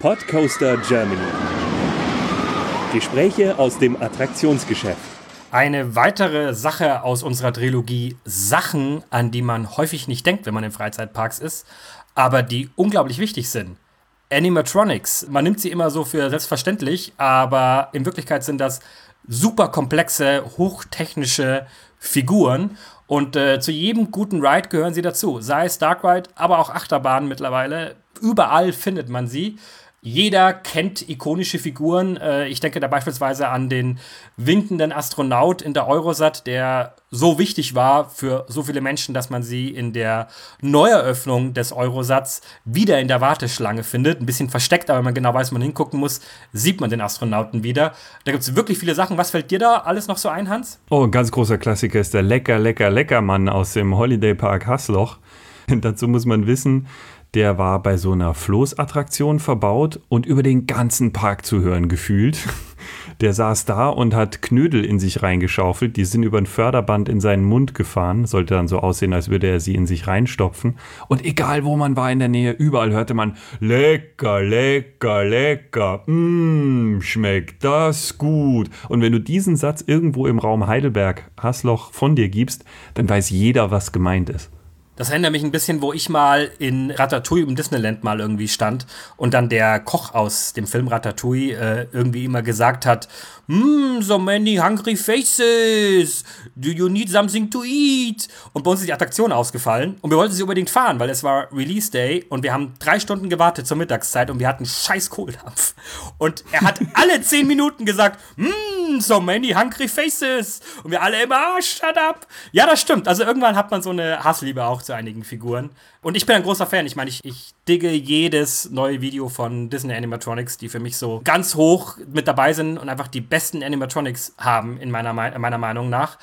Podcoaster Germany. Gespräche aus dem Attraktionsgeschäft. Eine weitere Sache aus unserer Trilogie Sachen, an die man häufig nicht denkt, wenn man in Freizeitparks ist, aber die unglaublich wichtig sind. Animatronics. Man nimmt sie immer so für selbstverständlich, aber in Wirklichkeit sind das super komplexe, hochtechnische Figuren. Und äh, zu jedem guten Ride gehören sie dazu. Sei es Dark Ride, aber auch Achterbahnen mittlerweile. Überall findet man sie. Jeder kennt ikonische Figuren. Äh, ich denke da beispielsweise an den winkenden Astronaut in der Eurosat, der so wichtig war für so viele Menschen, dass man sie in der Neueröffnung des Eurosats wieder in der Warteschlange findet. Ein bisschen versteckt, aber wenn man genau weiß, wo man hingucken muss, sieht man den Astronauten wieder. Da gibt es wirklich viele Sachen. Was fällt dir da alles noch so ein, Hans? Oh, ein ganz großer Klassiker ist der Lecker, Lecker, Leckermann aus dem Holiday Park Hasloch. Dazu muss man wissen, der war bei so einer Floßattraktion verbaut und über den ganzen Park zu hören gefühlt. Der saß da und hat Knödel in sich reingeschaufelt. Die sind über ein Förderband in seinen Mund gefahren. Sollte dann so aussehen, als würde er sie in sich reinstopfen. Und egal wo man war in der Nähe, überall hörte man lecker, lecker, lecker. Mmm, schmeckt das gut. Und wenn du diesen Satz irgendwo im Raum Heidelberg, Hasloch, von dir gibst, dann weiß jeder, was gemeint ist. Das erinnert mich ein bisschen, wo ich mal in Ratatouille im Disneyland mal irgendwie stand und dann der Koch aus dem Film Ratatouille äh, irgendwie immer gesagt hat, mm, so many hungry faces, do you need something to eat? Und bei uns ist die Attraktion ausgefallen und wir wollten sie unbedingt fahren, weil es war Release Day und wir haben drei Stunden gewartet zur Mittagszeit und wir hatten scheiß Kohldampf. Und er hat alle zehn Minuten gesagt, mm, so many hungry faces. Und wir alle immer, ah, shut up. Ja, das stimmt. Also irgendwann hat man so eine Hassliebe auch zu einigen Figuren. Und ich bin ein großer Fan. Ich meine, ich, ich digge jedes neue Video von Disney Animatronics, die für mich so ganz hoch mit dabei sind und einfach die besten Animatronics haben, in meiner, meiner Meinung nach.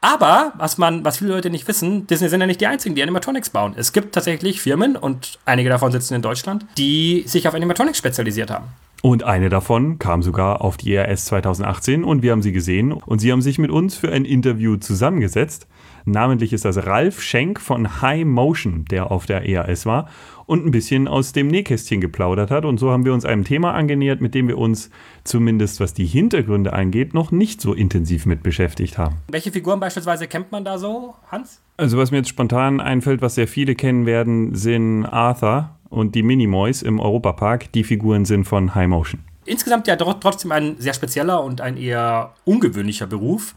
Aber, was man, was viele Leute nicht wissen, Disney sind ja nicht die einzigen, die Animatronics bauen. Es gibt tatsächlich Firmen, und einige davon sitzen in Deutschland, die sich auf Animatronics spezialisiert haben. Und eine davon kam sogar auf die ERS 2018 und wir haben sie gesehen und sie haben sich mit uns für ein Interview zusammengesetzt. Namentlich ist das Ralf Schenk von High Motion, der auf der EAS war und ein bisschen aus dem Nähkästchen geplaudert hat. Und so haben wir uns einem Thema angenähert, mit dem wir uns zumindest was die Hintergründe angeht, noch nicht so intensiv mit beschäftigt haben. Welche Figuren beispielsweise kennt man da so, Hans? Also was mir jetzt spontan einfällt, was sehr viele kennen werden, sind Arthur und die Minimoys im Europapark. Die Figuren sind von High Motion. Insgesamt ja trotzdem ein sehr spezieller und ein eher ungewöhnlicher Beruf.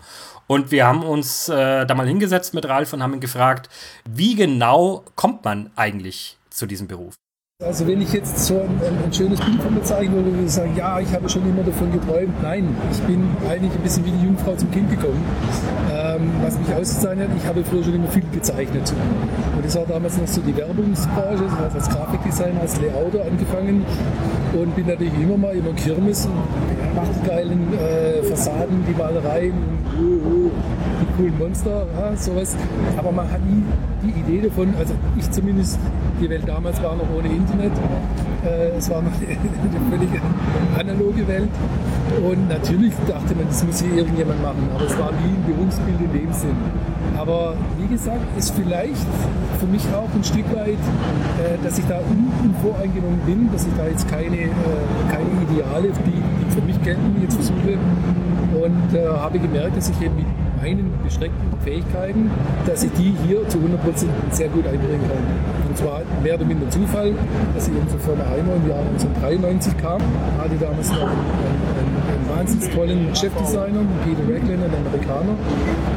Und wir haben uns äh, da mal hingesetzt mit Ralf und haben ihn gefragt, wie genau kommt man eigentlich zu diesem Beruf? Also wenn ich jetzt so ein, ein, schönes Bild von mir zeigen würde, würde ich sagen, ja, ich habe schon immer davon geträumt. Nein, ich bin eigentlich ein bisschen wie die Jungfrau zum Kind gekommen. Ähm, was mich auszeichnet, ich habe früher schon immer viel gezeichnet. Und das war damals noch so die Werbungsbranche, ich habe als Grafikdesigner, als Layouter angefangen und bin natürlich immer mal über Kirmes und mache die geilen äh, Fassaden, die Malereien die coolen Monster, ja, sowas. Aber man hat nie die Idee davon, also ich zumindest, die Welt damals war noch ohne Internet, äh, es war noch eine, völlig analoge Welt und natürlich dachte man, das muss hier irgendjemand machen, aber es war nie ein Berufsbild in dem Sinn. Aber wie gesagt, ist vielleicht für mich auch ein Stück weit, äh, dass ich da unvoreingenommen bin, dass ich da jetzt keine, äh, keine Ideale, die, die für mich gelten, jetzt versuche. Und äh, habe gemerkt, dass ich eben mit meinen beschränkten Fähigkeiten, dass ich die hier zu 100% sehr gut einbringen kann. Und zwar mehr oder minder Zufall, dass ich in unsere Firma Heimer im Jahr 1993 kam. Hatte damals noch einen, einen, einen wahnsinnig tollen Chefdesigner, Peter Ragland, ein Amerikaner,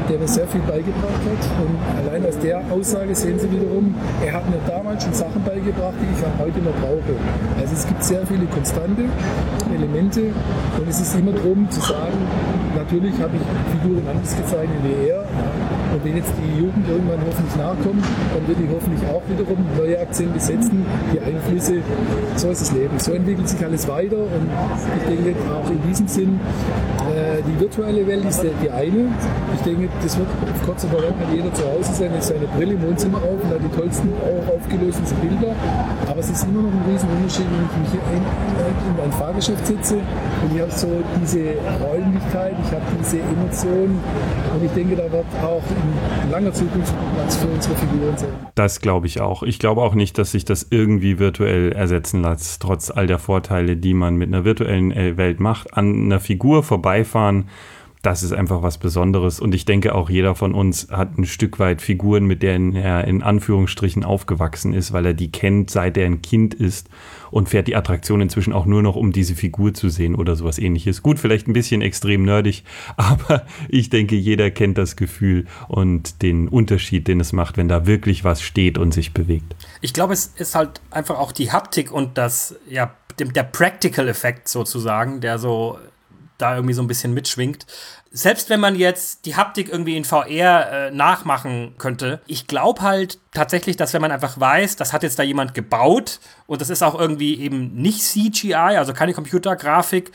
der mir sehr viel beigebracht hat. Und allein aus der Aussage sehen Sie wiederum, er hat mir damals schon Sachen beigebracht, die ich auch heute noch brauche. Also es gibt sehr viele konstante Elemente und es ist immer darum zu sagen, natürlich habe ich Figuren anders gezeichnet wie er. Und wenn jetzt die Jugend irgendwann hoffentlich nachkommt, dann wird die hoffentlich auch wiederum neue Akzente setzen, die Einflüsse. So ist das Leben. So entwickelt sich alles weiter und ich denke auch in diesem Sinn, äh, die virtuelle Welt ist die eine. Ich denke, das wird auf kurz oder lang jeder zu Hause sein, jetzt seine Brille im Wohnzimmer auf und hat die tollsten, auch aufgelösten Bilder. Aber es ist immer noch ein Riesenunterschied, wenn ich in, in ein Fahrgeschäft sitze und ich habe so diese Räumlichkeit, ich habe diese Emotionen und ich denke, da wird auch in langer Zukunft Platz für unsere Figuren sein. Das glaube ich auch. Ich glaube auch nicht, dass sich das irgendwie virtuell ersetzen lässt, trotz all der Vorteile, die man mit einer virtuellen Welt macht. An einer Figur vorbeifahren das ist einfach was Besonderes. Und ich denke, auch jeder von uns hat ein Stück weit Figuren, mit denen er in Anführungsstrichen aufgewachsen ist, weil er die kennt, seit er ein Kind ist und fährt die Attraktion inzwischen auch nur noch, um diese Figur zu sehen oder sowas ähnliches. Gut, vielleicht ein bisschen extrem nerdig, aber ich denke, jeder kennt das Gefühl und den Unterschied, den es macht, wenn da wirklich was steht und sich bewegt. Ich glaube, es ist halt einfach auch die Haptik und das, ja, der Practical-Effekt sozusagen, der so da irgendwie so ein bisschen mitschwingt. Selbst wenn man jetzt die Haptik irgendwie in VR äh, nachmachen könnte, ich glaube halt tatsächlich, dass wenn man einfach weiß, das hat jetzt da jemand gebaut und das ist auch irgendwie eben nicht CGI, also keine Computergrafik,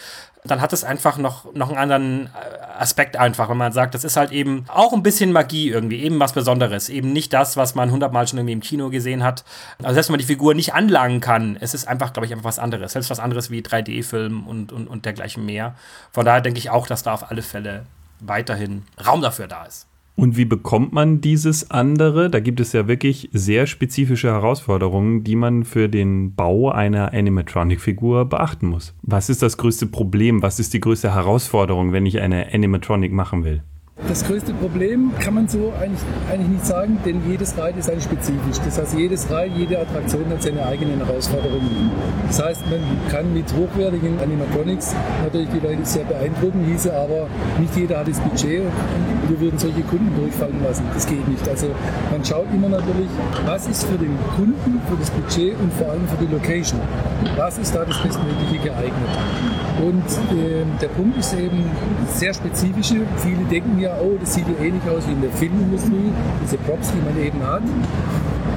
dann hat es einfach noch, noch einen anderen äh, Aspekt einfach, wenn man sagt, das ist halt eben auch ein bisschen Magie irgendwie, eben was Besonderes, eben nicht das, was man hundertmal schon irgendwie im Kino gesehen hat. Also selbst wenn man die Figur nicht anlangen kann, es ist einfach, glaube ich, einfach was anderes. Selbst was anderes wie 3D-Film und, und, und dergleichen mehr. Von daher denke ich auch, dass da auf alle Fälle weiterhin Raum dafür da ist. Und wie bekommt man dieses andere? Da gibt es ja wirklich sehr spezifische Herausforderungen, die man für den Bau einer Animatronic-Figur beachten muss. Was ist das größte Problem? Was ist die größte Herausforderung, wenn ich eine Animatronic machen will? Das größte Problem kann man so eigentlich, eigentlich nicht sagen, denn jedes Ride ist eigentlich spezifisch. Das heißt, jedes Ride, jede Attraktion hat seine eigenen Herausforderungen. Das heißt, man kann mit hochwertigen Animatronics natürlich die Leute sehr beeindrucken, hieße aber, nicht jeder hat das Budget und wir würden solche Kunden durchfallen lassen. Das geht nicht. Also man schaut immer natürlich, was ist für den Kunden, für das Budget und vor allem für die Location. Was ist da das Bestmögliche geeignet? Und äh, der Punkt ist eben sehr spezifische. Viele denken ja, oh, das sieht ja ähnlich aus wie in der Filmindustrie, diese Props, die man eben hat.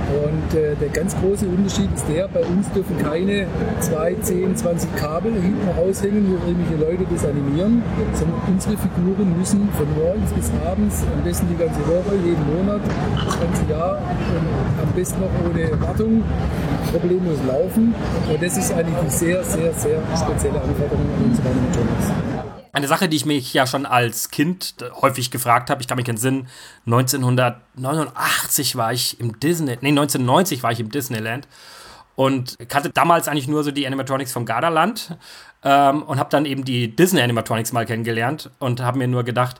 Und äh, der ganz große Unterschied ist der, bei uns dürfen keine 2, 10, 20 Kabel hinten raushängen, wo irgendwelche Leute das animieren, sondern unsere Figuren müssen von morgens bis abends, am besten die ganze Woche, jeden Monat, das ganze Jahr und am besten noch ohne Wartung problemlos laufen. Und das ist eigentlich die sehr, sehr, sehr spezielle Anforderung an unsere Animatronics. Eine Sache, die ich mich ja schon als Kind häufig gefragt habe, ich kann mich entsinnen, 1989 war ich im Disney, nee, 1990 war ich im Disneyland und kannte damals eigentlich nur so die Animatronics vom Gardaland ähm, und habe dann eben die Disney Animatronics mal kennengelernt und habe mir nur gedacht,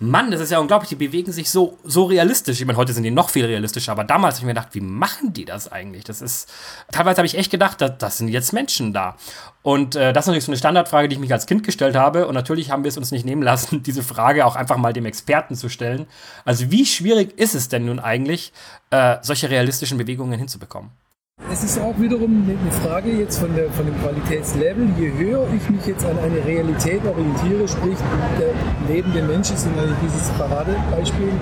Mann, das ist ja unglaublich, die bewegen sich so, so realistisch. Ich meine, heute sind die noch viel realistischer, aber damals habe ich mir gedacht, wie machen die das eigentlich? Das ist, teilweise habe ich echt gedacht, das, das sind jetzt Menschen da. Und äh, das ist natürlich so eine Standardfrage, die ich mich als Kind gestellt habe. Und natürlich haben wir es uns nicht nehmen lassen, diese Frage auch einfach mal dem Experten zu stellen. Also, wie schwierig ist es denn nun eigentlich, äh, solche realistischen Bewegungen hinzubekommen? Es ist auch wiederum eine Frage jetzt von, der, von dem Qualitätslevel. Je höher ich mich jetzt an eine Realität orientiere, sprich der lebende Mensch ist eigentlich dieses Paradebeispiel,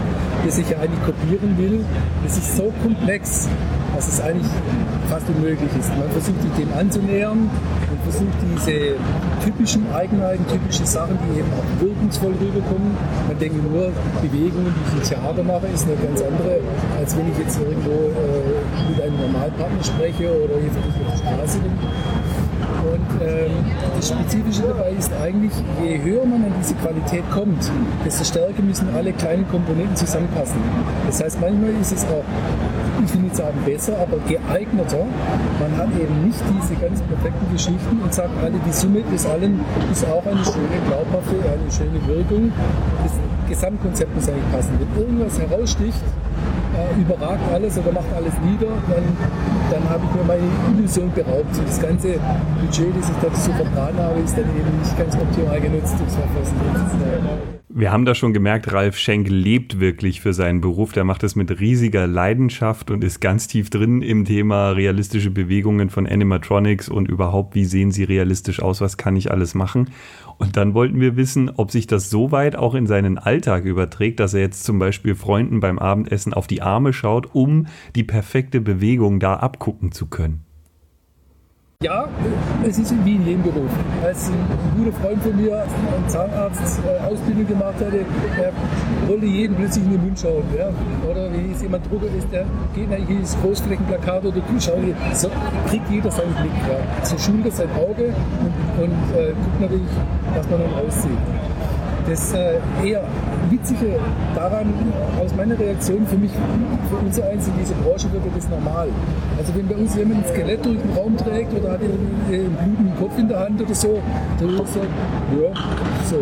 das ich ja eigentlich kopieren will, das ist so komplex, dass es eigentlich fast unmöglich ist. Man versucht sich dem anzunähern und versucht diese typischen Eigenheiten, typische Sachen, die eben auch wirkungsvoll rüberkommen. Man denkt nur, Bewegungen, die ich im Theater mache, ist eine ganz andere, als wenn ich jetzt irgendwo äh, mit einem Normalpartner spreche oder jetzt auf der Straße bin. Und ähm, das Spezifische dabei ist eigentlich, je höher man an diese Qualität kommt, desto stärker müssen alle kleinen Komponenten zusammenpassen. Das heißt, manchmal ist es auch, ich will nicht sagen besser, aber geeigneter. Man hat eben nicht diese ganz perfekten Geschichten und sagt, alle die Summe des allen ist auch eine schöne, glaubhafte, eine schöne Wirkung. Das Gesamtkonzept muss eigentlich passen. Wenn irgendwas heraussticht, äh, überragt alles oder macht alles nieder, dann, dann habe ich mir meine Illusion beraubt. Und das ganze Budget, das ich dazu vertan habe, ist dann eben nicht ganz optimal genutzt. Wir haben da schon gemerkt, Ralf Schenk lebt wirklich für seinen Beruf. Der macht es mit riesiger Leidenschaft und ist ganz tief drin im Thema realistische Bewegungen von Animatronics und überhaupt, wie sehen sie realistisch aus, was kann ich alles machen. Und dann wollten wir wissen, ob sich das so weit auch in seinen Alltag überträgt, dass er jetzt zum Beispiel Freunden beim Abendessen auf die Arme schaut, um die perfekte Bewegung da abgucken zu können. Ja, es ist wie in jedem Beruf. Als ein, guter Freund von mir, ein Zahnarzt, äh, Ausbildung gemacht hatte, der wollte jeden plötzlich in den Mund schauen. Ja? Oder wie es jemand Drucker ist, der geht nach jedes Großflächenplakat oder schaut, so kriegt jeder seinen Blick. Ja? So schult er sein Auge und, und äh, guckt natürlich, was man dann aussieht. Das äh, eher Witzige daran, aus meiner Reaktion für mich, für uns eins in dieser Branche wird das normal. Also wenn bei uns jemand ein Skelett durch den Raum trägt oder hat einen blutigen Kopf in der Hand oder so, dann wird so, ja, so.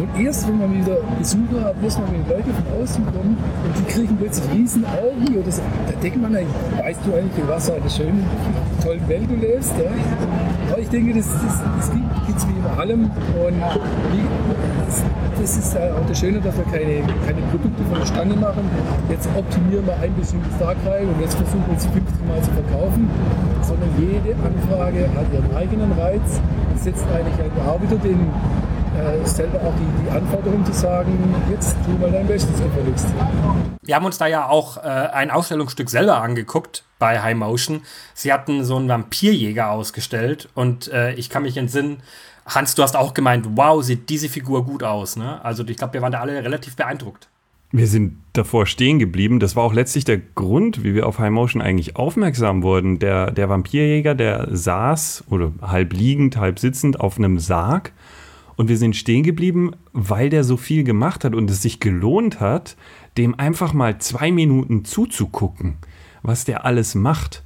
Und erst wenn man wieder Besucher hat, muss man, wenn Leute von außen kommen und die kriegen plötzlich riesen Augen oder so, da denkt man eigentlich, weißt du eigentlich, was für eine schöne, tollen Welt du lebst. Ja? Aber ich denke, das, das, das gibt es wie in allem und wie, das, das ist auch das Schöne, dass wir keine, keine Produkte von der Stange machen. Jetzt optimieren wir ein bestimmtes Tagreil und jetzt versuchen wir es 50 Mal zu verkaufen, sondern jede Anfrage hat ihren eigenen Reiz setzt eigentlich auch wieder den, äh, selber auch die, die Anforderung zu sagen, jetzt tu mal dein Bestes gefälligst. Wir haben uns da ja auch äh, ein Ausstellungsstück selber angeguckt bei High Motion. Sie hatten so einen Vampirjäger ausgestellt und äh, ich kann mich entsinnen, Hans, du hast auch gemeint, wow, sieht diese Figur gut aus. Ne? Also ich glaube, wir waren da alle relativ beeindruckt. Wir sind davor stehen geblieben. Das war auch letztlich der Grund, wie wir auf High Motion eigentlich aufmerksam wurden. Der, der Vampirjäger, der saß oder halb liegend, halb sitzend auf einem Sarg. Und wir sind stehen geblieben, weil der so viel gemacht hat und es sich gelohnt hat, dem einfach mal zwei Minuten zuzugucken, was der alles macht.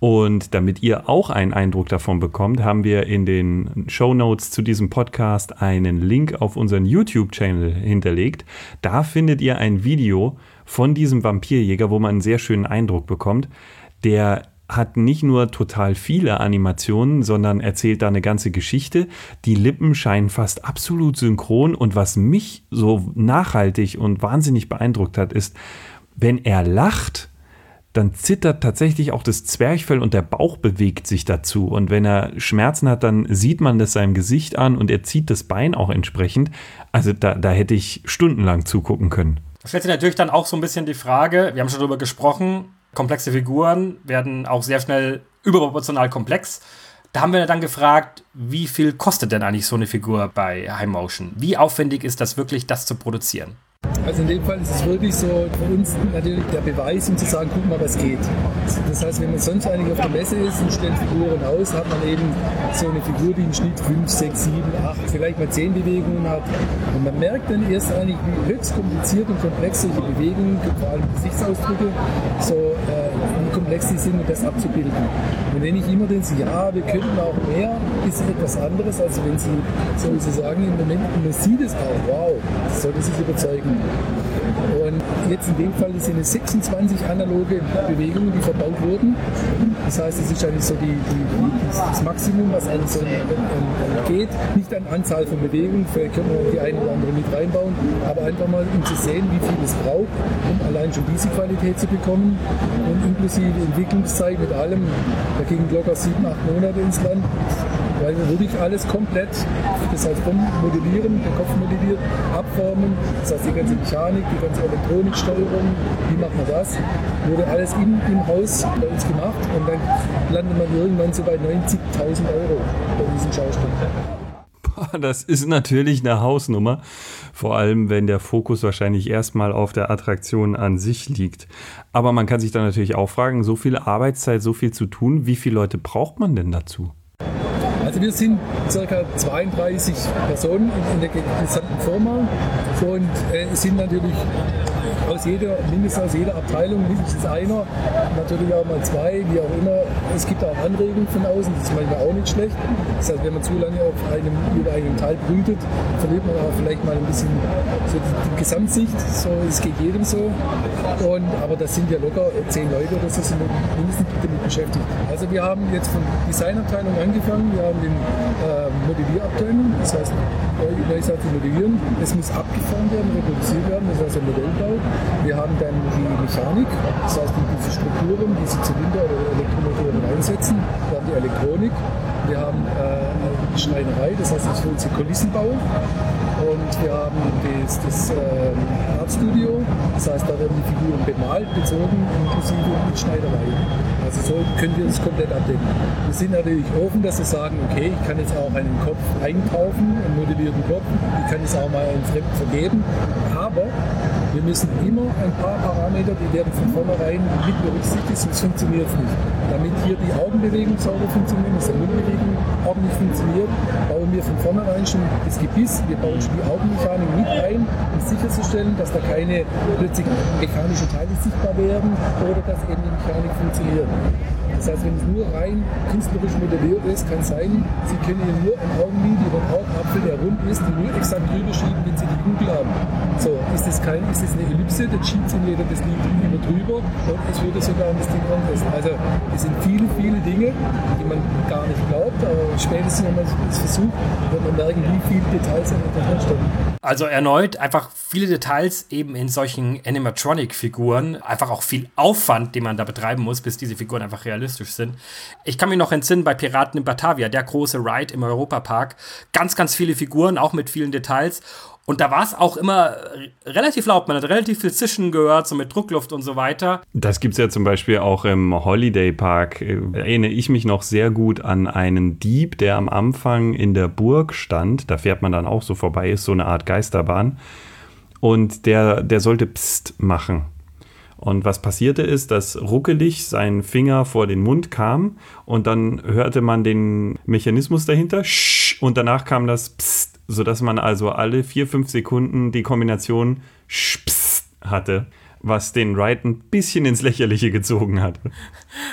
Und damit ihr auch einen Eindruck davon bekommt, haben wir in den Show Notes zu diesem Podcast einen Link auf unseren YouTube-Channel hinterlegt. Da findet ihr ein Video von diesem Vampirjäger, wo man einen sehr schönen Eindruck bekommt. Der hat nicht nur total viele Animationen, sondern erzählt da eine ganze Geschichte. Die Lippen scheinen fast absolut synchron und was mich so nachhaltig und wahnsinnig beeindruckt hat, ist, wenn er lacht, dann zittert tatsächlich auch das Zwerchfell und der Bauch bewegt sich dazu. Und wenn er Schmerzen hat, dann sieht man das seinem Gesicht an und er zieht das Bein auch entsprechend. Also da, da hätte ich stundenlang zugucken können. Da stellt sich natürlich dann auch so ein bisschen die Frage, wir haben schon darüber gesprochen, komplexe Figuren werden auch sehr schnell überproportional komplex. Da haben wir dann gefragt, wie viel kostet denn eigentlich so eine Figur bei High Motion? Wie aufwendig ist das wirklich, das zu produzieren? Also in dem Fall ist es wirklich so für uns natürlich der Beweis, um zu sagen, guck mal, was geht. Das heißt, wenn man sonst eigentlich auf der Messe ist und stellt Figuren aus, hat man eben so eine Figur, die im Schnitt 5, 6, 7, 8, vielleicht mal 10 Bewegungen hat. Und man merkt dann erst eigentlich, wie höchst kompliziert und komplex solche Bewegungen, vor allem Gesichtsausdrücke, so äh, komplex die sind, um das abzubilden. Und wenn ich immer denke, ja, wir könnten auch mehr, ist etwas anderes, als wenn Sie, so wie Sie sagen, im Moment, man sieht es auch, wow, das sollte sich überzeugen. Und jetzt in dem Fall sind es 26 analoge Bewegungen, die verbaut wurden. Das heißt, es ist eigentlich so die, die, das Maximum, was einem so geht. Nicht an Anzahl von Bewegungen, vielleicht können wir die eine oder andere mit reinbauen, aber einfach mal, um zu sehen, wie viel es braucht, um allein schon diese Qualität zu bekommen. Und inklusive Entwicklungszeit mit allem, da gingen locker sieben, acht Monate ins Land weil wir wirklich alles komplett, das heißt Modellieren, der Kopf modelliert, abformen, das heißt die ganze Mechanik, die ganze Elektroniksteuerung, wie macht man das, wurde alles im, im Haus bei uns gemacht und dann landet man irgendwann so bei 90.000 Euro bei diesem Schaustück. Das ist natürlich eine Hausnummer, vor allem wenn der Fokus wahrscheinlich erstmal auf der Attraktion an sich liegt. Aber man kann sich dann natürlich auch fragen, so viel Arbeitszeit, so viel zu tun, wie viele Leute braucht man denn dazu? Also wir sind ca. 32 Personen in, der gesamten Firma und äh, sind natürlich aus jeder, mindestens aus jeder Abteilung mindestens einer, natürlich auch mal zwei, wie auch immer. Es gibt auch Anregungen von außen, das ist manchmal auch nicht schlecht. Das heißt, wenn man zu lange auf einem, über einem Teil brütet, verliert man auch vielleicht mal ein bisschen so die, Gesamtsicht. So, es geht jedem so. Und, aber das sind ja locker zehn Leute oder so sind mindestens damit beschäftigt. Also wir haben jetzt von Designabteilung angefangen, wir haben den äh, Modellierabteilung, das heißt, Neusatz modellieren. Es muss abgefahren werden, reproduziert werden, das heißt ein Modellbau. Wir haben dann die Mechanik, das heißt diese Strukturen, diese Zylinder oder Elektromotoren einsetzen. Wir haben die Elektronik. Wir haben äh, die Schreinerei, das heißt, das für unsere Kulissenbau. Und wir haben das, das ähm, Artstudio, das heißt, da werden die Figuren bemalt, bezogen, inklusive mit Schneiderei. Also so können wir das komplett abdecken. Wir sind natürlich offen, dass wir sagen, okay, ich kann jetzt auch einen Kopf einkaufen, einen modellierten Kopf, ich kann es auch mal einen Fremden vergeben, aber wir müssen immer ein paar Parameter, die werden von vornherein mit berücksichtigt, sonst funktioniert es nicht. Damit hier die Augenbewegung sauber funktioniert, dass die Mundbewegung ordentlich funktioniert, bauen wir von vornherein schon das Gebiss, wir bauen schon die Augenmechanik mit ein, um sicherzustellen, dass da keine plötzlich mechanischen Teile sichtbar werden oder dass eben die Mechanik funktioniert. Das heißt, wenn es nur rein künstlerisch modelliert ist, kann sein, Sie können hier nur ein Augenlid über einen Augapfel, der rund ist, die nur exakt drüber schieben, wenn Sie die Kugel haben. So, ist das, kein, ist das eine Ellipse, dann schiebt Sie jeder das immer drüber und es würde sogar an das Ding. Also, es sind viele, viele Dinge, die man gar nicht glaubt, aber spätestens, wenn man es versucht, wird man merken, wie viele Details dahinter stecken. Also erneut einfach viele Details eben in solchen Animatronic-Figuren, einfach auch viel Aufwand, den man da betreiben muss, bis diese Figuren einfach realistisch sind. Ich kann mich noch entsinnen bei Piraten in Batavia, der große Ride im Europapark, ganz, ganz viele Figuren, auch mit vielen Details. Und da war es auch immer relativ laut. Man hat relativ viel Zischen gehört, so mit Druckluft und so weiter. Das gibt es ja zum Beispiel auch im Holiday Park. Erinnere ich mich noch sehr gut an einen Dieb, der am Anfang in der Burg stand. Da fährt man dann auch so vorbei, ist so eine Art Geisterbahn. Und der, der sollte Psst machen. Und was passierte ist, dass ruckelig sein Finger vor den Mund kam und dann hörte man den Mechanismus dahinter und danach kam das Psst sodass man also alle vier, fünf Sekunden die Kombination Spst hatte, was den Ride ein bisschen ins Lächerliche gezogen hat.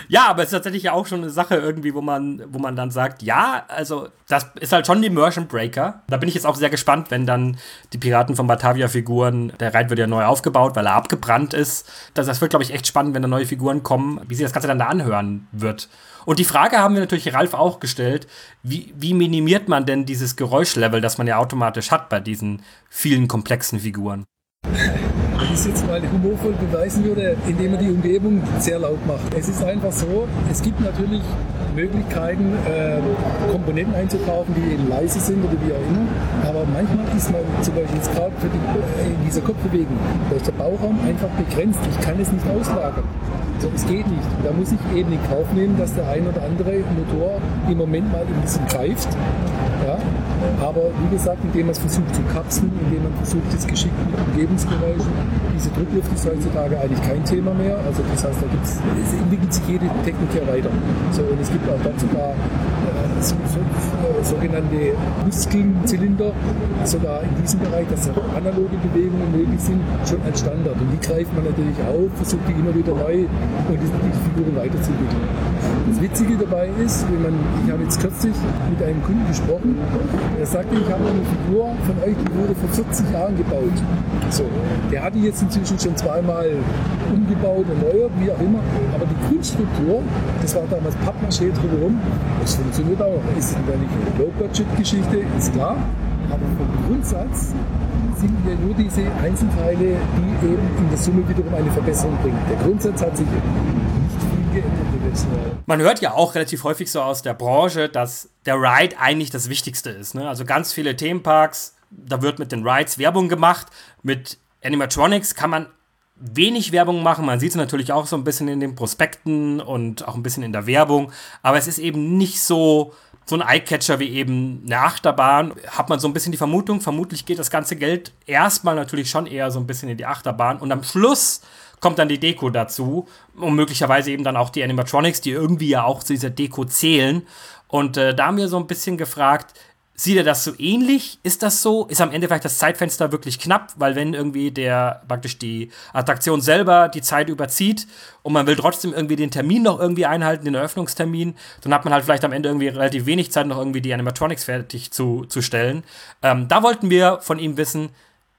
Ja, aber es ist tatsächlich auch schon eine Sache irgendwie, wo man, wo man dann sagt, ja, also das ist halt schon die Immersion Breaker. Da bin ich jetzt auch sehr gespannt, wenn dann die Piraten von Batavia-Figuren, der Ride wird ja neu aufgebaut, weil er abgebrannt ist. Das, das wird, glaube ich, echt spannend, wenn da neue Figuren kommen, wie sich das Ganze dann da anhören wird. Und die Frage haben wir natürlich Ralf auch gestellt, wie, wie minimiert man denn dieses Geräuschlevel, das man ja automatisch hat bei diesen vielen komplexen Figuren? Es jetzt mal humorvoll beweisen würde, indem man die Umgebung sehr laut macht. Es ist einfach so, es gibt natürlich Möglichkeiten, äh, Komponenten einzukaufen, die eben leise sind oder wie auch immer. Aber manchmal ist man zum Beispiel jetzt gerade für die, äh, in dieser Kopfbewegung, da ist der Bauraum einfach begrenzt. Ich kann es nicht auslagern. So, es geht nicht. Da muss ich eben in Kauf nehmen, dass der ein oder andere Motor im Moment mal ein bisschen greift. Ja? Aber wie gesagt, indem man es versucht zu kapseln, indem man versucht, das geschickt mit Umgebungsgeräuschen, diese Druckluft ist heutzutage eigentlich kein Thema mehr. Also das heißt, da gibt's, es entwickelt sich jede Technik ja weiter. So, und es gibt auch dort sogar so, so, sogenannte Muskelzylinder, sogar in diesem Bereich, dass analoge Bewegungen möglich sind, schon als Standard. Und die greift man natürlich auf, versucht die immer wieder neu und die, die Figuren weiterzuentwickeln. Das Witzige dabei ist, wenn man, ich habe jetzt kürzlich mit einem Kunden gesprochen, der sagte, ich habe eine Figur von euch, die wurde vor 40 Jahren gebaut. So, der hat die jetzt inzwischen schon zweimal umgebaut, erneuert, wie auch immer, aber die Grundstruktur, das war damals Pappmaché drumherum, das funktioniert auch. Ist natürlich eine Low-Budget-Geschichte, ist klar, aber vom Grundsatz sind ja nur diese Einzelteile, die eben in der Summe wiederum eine Verbesserung bringen. Der Grundsatz hat sich nicht viel geändert. Man hört ja auch relativ häufig so aus der Branche, dass der Ride eigentlich das Wichtigste ist. Ne? Also ganz viele Themenparks, da wird mit den Rides Werbung gemacht. Mit Animatronics kann man wenig Werbung machen. Man sieht es natürlich auch so ein bisschen in den Prospekten und auch ein bisschen in der Werbung. Aber es ist eben nicht so so ein Eyecatcher wie eben eine Achterbahn, hat man so ein bisschen die Vermutung, vermutlich geht das ganze Geld erstmal natürlich schon eher so ein bisschen in die Achterbahn und am Schluss kommt dann die Deko dazu und möglicherweise eben dann auch die Animatronics, die irgendwie ja auch zu dieser Deko zählen. Und äh, da haben wir so ein bisschen gefragt, Sieht er das so ähnlich? Ist das so? Ist am Ende vielleicht das Zeitfenster wirklich knapp? Weil wenn irgendwie der praktisch die Attraktion selber die Zeit überzieht und man will trotzdem irgendwie den Termin noch irgendwie einhalten, den Eröffnungstermin, dann hat man halt vielleicht am Ende irgendwie relativ wenig Zeit, noch irgendwie die Animatronics fertig zu, zu stellen. Ähm, da wollten wir von ihm wissen,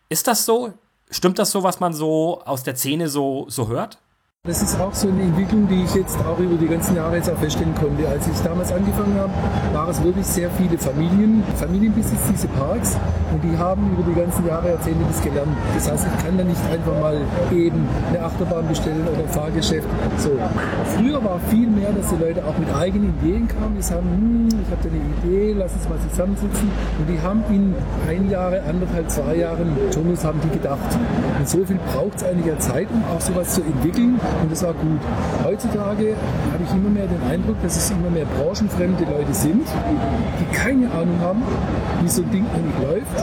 ist das so? Stimmt das so, was man so aus der Szene so, so hört? Das ist auch so eine Entwicklung, die ich jetzt auch über die ganzen Jahre jetzt auch feststellen konnte. Als ich damals angefangen habe, waren es wirklich sehr viele Familien, Familienbesitz, diese Parks. Und die haben über die ganzen Jahre, Jahrzehnte das gelernt. Das heißt, ich kann da nicht einfach mal eben eine Achterbahn bestellen oder ein Fahrgeschäft. So. Früher war viel mehr, dass die Leute auch mit eigenen Ideen kamen. Die sagen, hm, ich habe da eine Idee, lass uns mal zusammensitzen. Und die haben in ein Jahre, anderthalb, zwei Jahren Turnus haben die gedacht. Und so viel braucht es eigentlich an Zeit, um auch sowas zu entwickeln und das war gut. Heutzutage habe ich immer mehr den Eindruck, dass es immer mehr branchenfremde Leute sind, die keine Ahnung haben, wie so ein Ding eigentlich läuft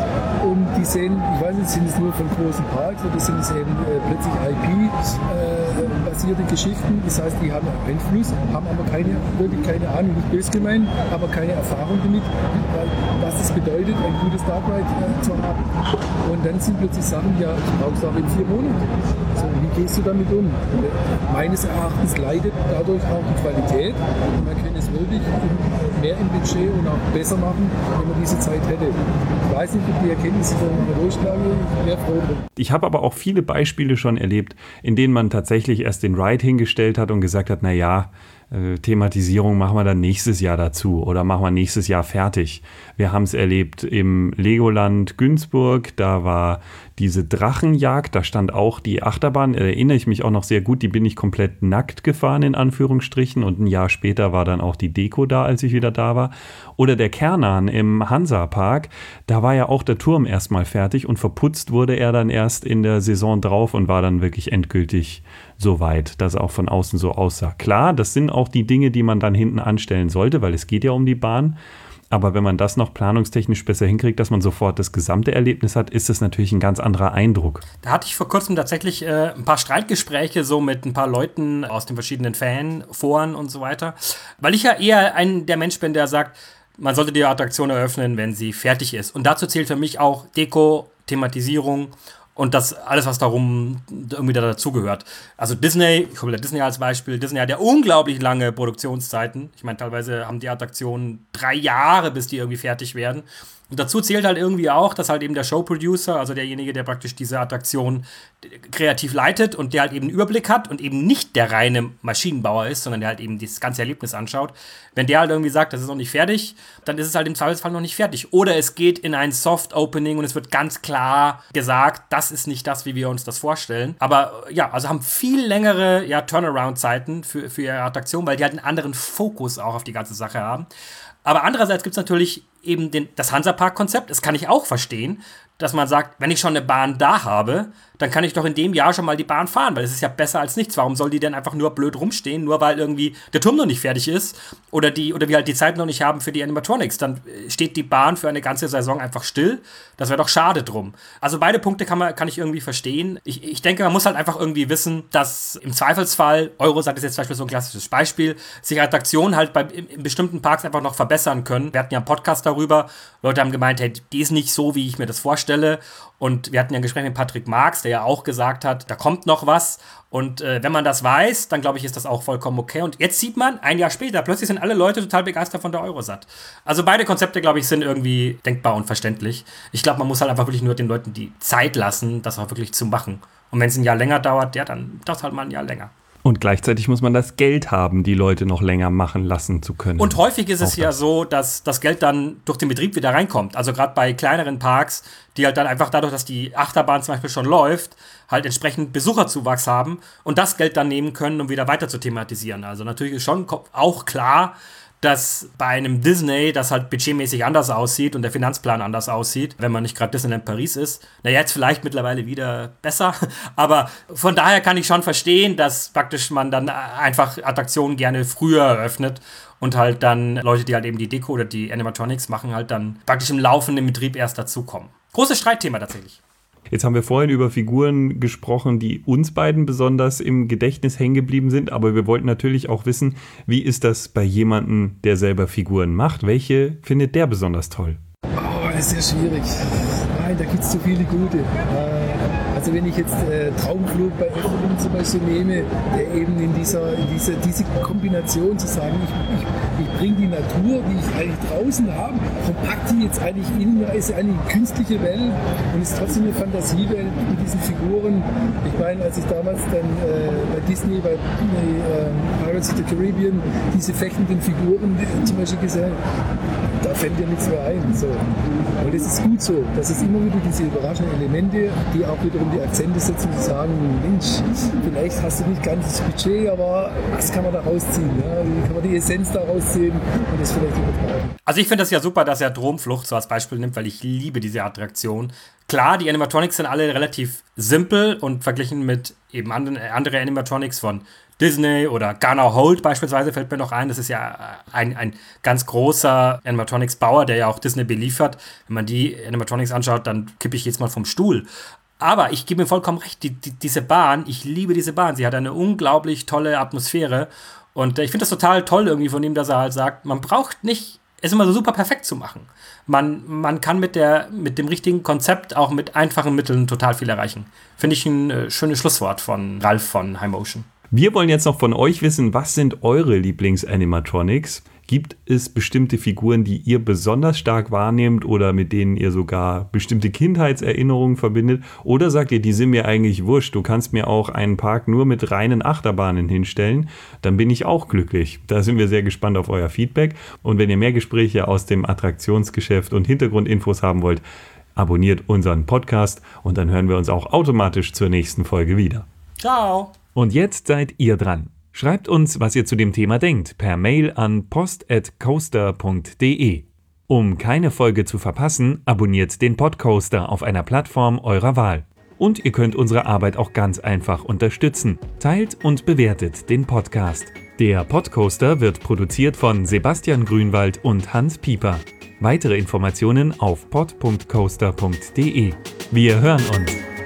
und die sehen, ich weiß nicht, sind es nur von großen Parks oder sind es eben äh, plötzlich IP-basierte äh, Geschichten, das heißt, die haben Einfluss, haben aber keine, wirklich keine Ahnung, nicht böse gemeint, aber keine Erfahrung damit, was es bedeutet, ein gutes Dark Ride äh, zu haben. Und dann sind plötzlich Sachen, ja, ich brauche es auch in vier Monaten. Gehst du damit um? meines Erachtens leidet dadurch auch die Qualität und man kann es wirklich mehr im Budget und auch besser machen, wenn man diese Zeit hätte. Ich weiß nicht, ob die Erkenntnisse von einer durchschlagen, ich wäre froh drum. Ich habe aber auch viele Beispiele schon erlebt, in denen man tatsächlich erst den Ride hingestellt hat und gesagt hat, na ja, äh, Thematisierung machen wir dann nächstes Jahr dazu oder machen wir nächstes Jahr fertig. Wir haben es erlebt im Legoland Günzburg, da war diese Drachenjagd, da stand auch die Achterbahn, da erinnere ich mich auch noch sehr gut, die bin ich komplett nackt gefahren in Anführungsstrichen und ein Jahr später war dann auch die Deko da, als ich wieder da war. Oder der Kernan im Hansa-Park, da war ja auch der Turm erstmal fertig und verputzt wurde er dann erst in der Saison drauf und war dann wirklich endgültig so weit, dass er auch von außen so aussah. Klar, das sind auch die Dinge, die man dann hinten anstellen sollte, weil es geht ja um die Bahn. Aber wenn man das noch planungstechnisch besser hinkriegt, dass man sofort das gesamte Erlebnis hat, ist das natürlich ein ganz anderer Eindruck. Da hatte ich vor kurzem tatsächlich äh, ein paar Streitgespräche so mit ein paar Leuten aus den verschiedenen Fanforen und so weiter. Weil ich ja eher ein der Mensch bin, der sagt, man sollte die Attraktion eröffnen, wenn sie fertig ist. Und dazu zählt für mich auch Deko, Thematisierung und das alles, was darum irgendwie da dazugehört. Also Disney, ich hole Disney als Beispiel, Disney hat ja unglaublich lange Produktionszeiten. Ich meine, teilweise haben die Attraktionen drei Jahre, bis die irgendwie fertig werden. Und dazu zählt halt irgendwie auch, dass halt eben der Showproducer, also derjenige, der praktisch diese Attraktion kreativ leitet und der halt eben einen Überblick hat und eben nicht der reine Maschinenbauer ist, sondern der halt eben das ganze Erlebnis anschaut. Wenn der halt irgendwie sagt, das ist noch nicht fertig, dann ist es halt im Zweifelsfall noch nicht fertig. Oder es geht in ein Soft Opening und es wird ganz klar gesagt, das ist nicht das, wie wir uns das vorstellen. Aber ja, also haben viel längere ja, Turnaround-Zeiten für, für ihre Attraktion, weil die halt einen anderen Fokus auch auf die ganze Sache haben. Aber andererseits gibt es natürlich eben den, das Hansapark-Konzept, das kann ich auch verstehen, dass man sagt, wenn ich schon eine Bahn da habe, dann kann ich doch in dem Jahr schon mal die Bahn fahren, weil es ist ja besser als nichts. Warum soll die denn einfach nur blöd rumstehen, nur weil irgendwie der Turm noch nicht fertig ist oder die oder wir halt die Zeit noch nicht haben für die Animatronics? Dann äh, steht die Bahn für eine ganze Saison einfach still. Das wäre doch schade drum. Also beide Punkte kann man kann ich irgendwie verstehen. Ich, ich denke, man muss halt einfach irgendwie wissen, dass im Zweifelsfall Eurosat ist jetzt zum Beispiel so ein klassisches Beispiel, sich Attraktionen halt bei in, in bestimmten Parks einfach noch verbessern können. Wir hatten ja einen Podcast darüber. Leute haben gemeint, hey, die ist nicht so, wie ich mir das vorstelle. Und wir hatten ja ein Gespräch mit Patrick Marx, der ja auch gesagt hat, da kommt noch was. Und äh, wenn man das weiß, dann glaube ich, ist das auch vollkommen okay. Und jetzt sieht man, ein Jahr später, plötzlich sind alle Leute total begeistert von der Eurosat. Also beide Konzepte, glaube ich, sind irgendwie denkbar und verständlich. Ich glaube, man muss halt einfach wirklich nur den Leuten die Zeit lassen, das auch wirklich zu machen. Und wenn es ein Jahr länger dauert, ja, dann dauert halt mal ein Jahr länger. Und gleichzeitig muss man das Geld haben, die Leute noch länger machen lassen zu können. Und häufig ist es ja so, dass das Geld dann durch den Betrieb wieder reinkommt. Also gerade bei kleineren Parks, die halt dann einfach dadurch, dass die Achterbahn zum Beispiel schon läuft, halt entsprechend Besucherzuwachs haben und das Geld dann nehmen können, um wieder weiter zu thematisieren. Also natürlich ist schon auch klar, dass bei einem Disney das halt budgetmäßig anders aussieht und der Finanzplan anders aussieht, wenn man nicht gerade Disneyland Paris ist. Na, jetzt vielleicht mittlerweile wieder besser, aber von daher kann ich schon verstehen, dass praktisch man dann einfach Attraktionen gerne früher eröffnet und halt dann Leute, die halt eben die Deko oder die Animatronics machen, halt dann praktisch im laufenden Betrieb erst dazukommen. Großes Streitthema tatsächlich. Jetzt haben wir vorhin über Figuren gesprochen, die uns beiden besonders im Gedächtnis hängen geblieben sind, aber wir wollten natürlich auch wissen, wie ist das bei jemandem, der selber Figuren macht? Welche findet der besonders toll? Oh, das ist sehr schwierig. Nein, da gibt es so viele gute. Äh, also wenn ich jetzt äh, Traumflug bei Effelin zum Beispiel nehme, der eben in dieser, in dieser diese Kombination zu sagen, ich, ich ich bringe die Natur, die ich eigentlich draußen habe, verpacke die jetzt eigentlich in, ist eine künstliche Welt und ist trotzdem eine Fantasiewelt mit diesen Figuren. Ich meine, als ich damals dann äh, bei Disney, bei äh, Pirates of the Caribbean, diese fechtenden Figuren zum Beispiel gesehen da fällt dir nichts mehr ein. So. Und das ist gut so. Das ist immer wieder diese überraschenden Elemente, die auch wiederum die Akzente setzen und sagen, Mensch, vielleicht hast du nicht ganz das Budget, aber was kann man da rausziehen? Ja? Wie kann man die Essenz da rausziehen und das vielleicht übertragen? Also ich finde das ja super, dass er Dromflucht so als Beispiel nimmt, weil ich liebe diese Attraktion. Klar, die Animatronics sind alle relativ simpel und verglichen mit eben anderen, andere Animatronics von Disney oder Gunnar Holt beispielsweise fällt mir noch ein. Das ist ja ein, ein ganz großer Animatronics-Bauer, der ja auch Disney beliefert. Wenn man die Animatronics anschaut, dann kippe ich jetzt mal vom Stuhl. Aber ich gebe mir vollkommen recht, die, die, diese Bahn, ich liebe diese Bahn. Sie hat eine unglaublich tolle Atmosphäre. Und ich finde das total toll irgendwie von ihm, dass er halt sagt, man braucht nicht es immer so super perfekt zu machen. Man, man kann mit, der, mit dem richtigen Konzept auch mit einfachen Mitteln total viel erreichen. Finde ich ein äh, schönes Schlusswort von Ralf von High Motion. Wir wollen jetzt noch von euch wissen, was sind eure Lieblingsanimatronics? Gibt es bestimmte Figuren, die ihr besonders stark wahrnehmt oder mit denen ihr sogar bestimmte Kindheitserinnerungen verbindet? Oder sagt ihr, die sind mir eigentlich wurscht, du kannst mir auch einen Park nur mit reinen Achterbahnen hinstellen, dann bin ich auch glücklich. Da sind wir sehr gespannt auf euer Feedback. Und wenn ihr mehr Gespräche aus dem Attraktionsgeschäft und Hintergrundinfos haben wollt, abonniert unseren Podcast und dann hören wir uns auch automatisch zur nächsten Folge wieder. Ciao! Und jetzt seid ihr dran. Schreibt uns, was ihr zu dem Thema denkt, per Mail an post@coaster.de. Um keine Folge zu verpassen, abonniert den Podcoaster auf einer Plattform eurer Wahl. Und ihr könnt unsere Arbeit auch ganz einfach unterstützen. Teilt und bewertet den Podcast. Der Podcoaster wird produziert von Sebastian Grünwald und Hans Pieper. Weitere Informationen auf pod.coaster.de. Wir hören uns.